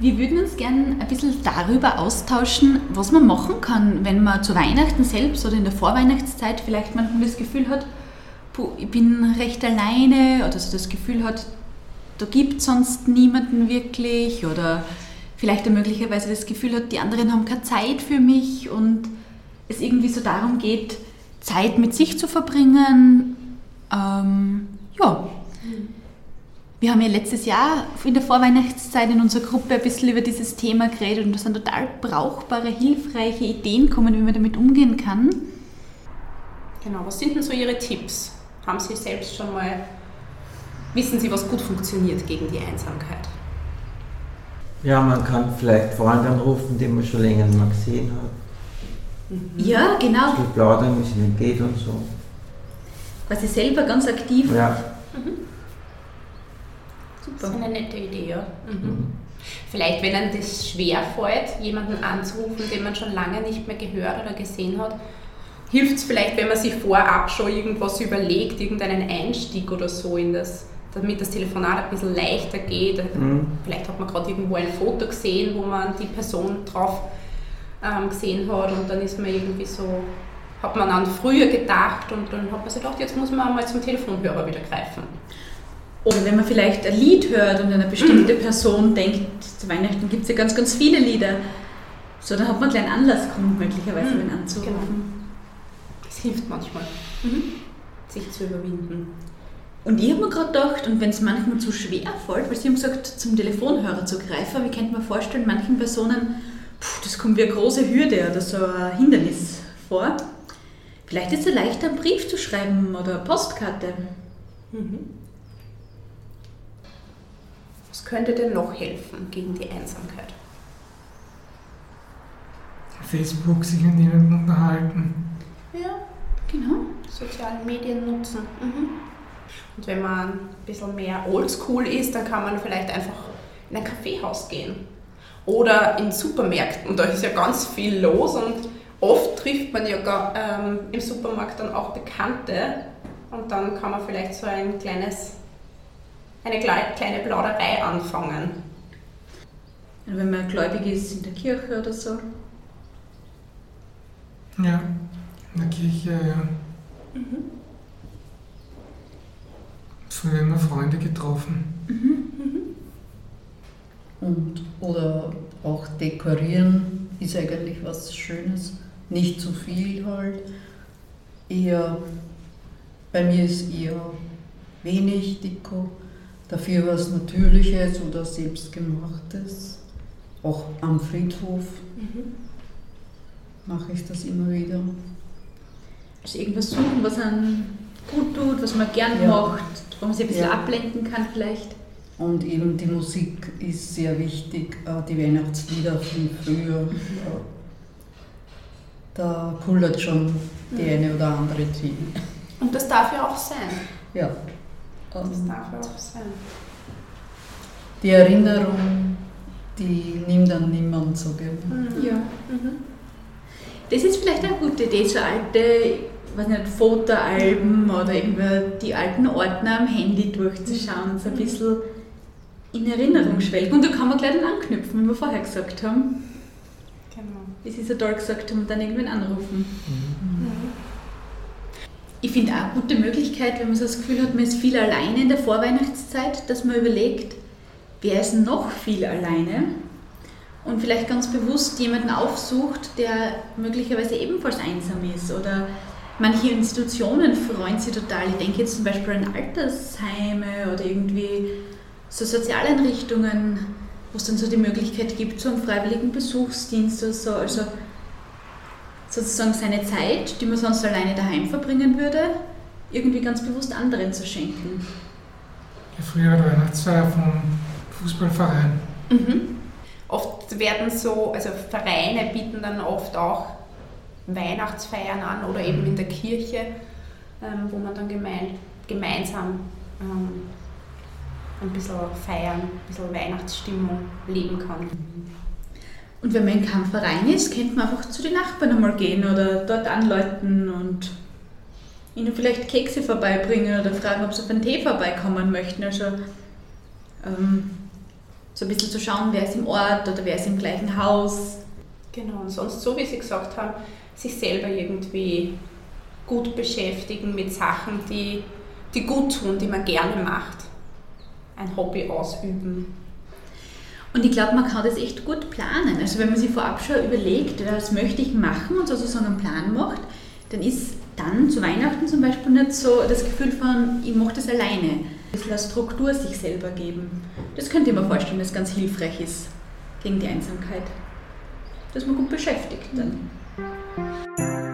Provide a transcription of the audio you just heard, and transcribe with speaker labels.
Speaker 1: würden uns gerne ein bisschen darüber austauschen, was man machen kann, wenn man zu Weihnachten selbst oder in der Vorweihnachtszeit vielleicht manchmal das Gefühl hat, ich bin recht alleine oder so das Gefühl hat, da gibt es sonst niemanden wirklich oder vielleicht möglicherweise das Gefühl hat, die anderen haben keine Zeit für mich und es irgendwie so darum geht, Zeit mit sich zu verbringen. Ähm, ja. Wir haben ja letztes Jahr in der Vorweihnachtszeit in unserer Gruppe ein bisschen über dieses Thema geredet und da sind total brauchbare, hilfreiche Ideen gekommen, wie man damit umgehen kann.
Speaker 2: Genau, was sind denn so Ihre Tipps? Haben Sie selbst schon mal, wissen Sie, was gut funktioniert gegen die Einsamkeit?
Speaker 3: Ja, man kann vielleicht Freunde anrufen, die man schon länger nicht mehr gesehen hat.
Speaker 1: Mhm. Ja, genau.
Speaker 3: Ein plaudern, wie es ihnen geht und so.
Speaker 1: Quasi selber ganz aktiv.
Speaker 3: Ja.
Speaker 2: Mhm. Super. Das ist eine nette Idee, ja. Mhm. Vielleicht, wenn einem das schwerfällt, jemanden anzurufen, den man schon lange nicht mehr gehört oder gesehen hat, hilft es vielleicht, wenn man sich vorab schon irgendwas überlegt, irgendeinen Einstieg oder so in das, damit das Telefonat ein bisschen leichter geht. Mhm. Vielleicht hat man gerade irgendwo ein Foto gesehen, wo man die Person drauf ähm, gesehen hat und dann ist man irgendwie so, hat man an früher gedacht und dann hat man sich gedacht, jetzt muss man mal zum Telefonhörer wieder greifen.
Speaker 1: Oder wenn man vielleicht ein Lied hört und eine bestimmte Person denkt, zu Weihnachten gibt es ja ganz, ganz viele Lieder, so dann hat man einen kleinen Anlass gefunden, möglicherweise, mhm. wen anzurufen. Genau
Speaker 2: hilft manchmal, mhm. sich zu überwinden.
Speaker 1: Und ich habe mir gerade gedacht, und wenn es manchmal zu schwer fällt, weil Sie haben gesagt, zum Telefonhörer zu greifen, wie könnte man vorstellen, manchen Personen, puh, das kommt wie eine große Hürde oder so ein Hindernis vor. Vielleicht ist es leichter, einen Brief zu schreiben oder eine Postkarte. Mhm.
Speaker 2: Könnte denn noch helfen gegen die Einsamkeit?
Speaker 4: Facebook sich mit jemandem unterhalten.
Speaker 2: Ja, Genau, soziale Medien nutzen. Mhm. Und wenn man ein bisschen mehr oldschool ist, dann kann man vielleicht einfach in ein Kaffeehaus gehen. Oder in Supermärkten, da ist ja ganz viel los und oft trifft man ja gar, ähm, im Supermarkt dann auch Bekannte und dann kann man vielleicht so ein kleines, eine kleine Plauderei anfangen.
Speaker 1: Wenn man gläubig ist in der Kirche oder so.
Speaker 4: Ja. In der Kirche, ja. Mhm. Früher immer Freunde getroffen. Mhm.
Speaker 5: Und, oder auch dekorieren ist eigentlich was Schönes. Nicht zu viel halt. Eher, bei mir ist eher wenig Deko. Dafür was Natürliches oder Selbstgemachtes. Auch am Friedhof mhm. mache ich das immer wieder.
Speaker 1: Also irgendwas suchen, was einem gut tut, was man gern ja. macht, wo man sich ein bisschen ja. ablenken kann vielleicht.
Speaker 5: Und eben die Musik ist sehr wichtig, äh, die Weihnachtslieder von früher. Da kullert schon die eine oder andere Träne.
Speaker 2: Und das darf ja auch sein.
Speaker 5: Ja.
Speaker 2: Das darf ja auch sein.
Speaker 5: Die Erinnerung, die nimmt dann niemand so gerne.
Speaker 1: Mhm. Ja. Mhm. Das ist vielleicht eine gute Idee, so alte weiß nicht, Fotoalben oder irgendwie die alten Ordner am Handy durchzuschauen, so ein bisschen in Erinnerung schwelgen. Und da kann man gleich dann anknüpfen, wie wir vorher gesagt haben. Genau. Wie Sie so toll gesagt haben, und dann irgendwann anrufen. Mhm. Ich finde auch eine gute Möglichkeit, wenn man so das Gefühl hat, man ist viel alleine in der Vorweihnachtszeit, dass man überlegt, wer ist noch viel alleine und vielleicht ganz bewusst jemanden aufsucht, der möglicherweise ebenfalls einsam ist oder manche Institutionen freuen sich total. Ich denke jetzt zum Beispiel an Altersheime oder irgendwie so Sozialeinrichtungen, wo es dann so die Möglichkeit gibt, so einen freiwilligen Besuchsdienst oder so. Also sozusagen seine Zeit, die man sonst alleine daheim verbringen würde, irgendwie ganz bewusst anderen zu schenken.
Speaker 4: Ja, früher der Weihnachtsfeier vom Fußballverein.
Speaker 2: Mhm. Oft werden so, also Vereine bieten dann oft auch Weihnachtsfeiern an oder eben in der Kirche, ähm, wo man dann gemein, gemeinsam ähm, ein bisschen feiern, ein bisschen Weihnachtsstimmung leben kann.
Speaker 1: Und wenn man in keinem Verein ist, könnte man einfach zu den Nachbarn einmal gehen oder dort anläuten und ihnen vielleicht Kekse vorbeibringen oder fragen, ob sie auf einen Tee vorbeikommen möchten. Also ähm, So ein bisschen zu schauen, wer ist im Ort oder wer ist im gleichen Haus.
Speaker 2: Genau, und sonst, so wie Sie gesagt haben, sich selber irgendwie gut beschäftigen mit Sachen, die, die gut tun, die man gerne macht. Ein Hobby ausüben.
Speaker 1: Und ich glaube, man kann das echt gut planen. Also wenn man sich vorab schon überlegt, was möchte ich machen und sozusagen einen Plan macht, dann ist dann zu Weihnachten zum Beispiel nicht so das Gefühl von, ich mache das alleine. Ein bisschen Struktur sich selber geben. Das könnte ich mir vorstellen, dass ganz hilfreich ist gegen die Einsamkeit. Dass man gut beschäftigt dann.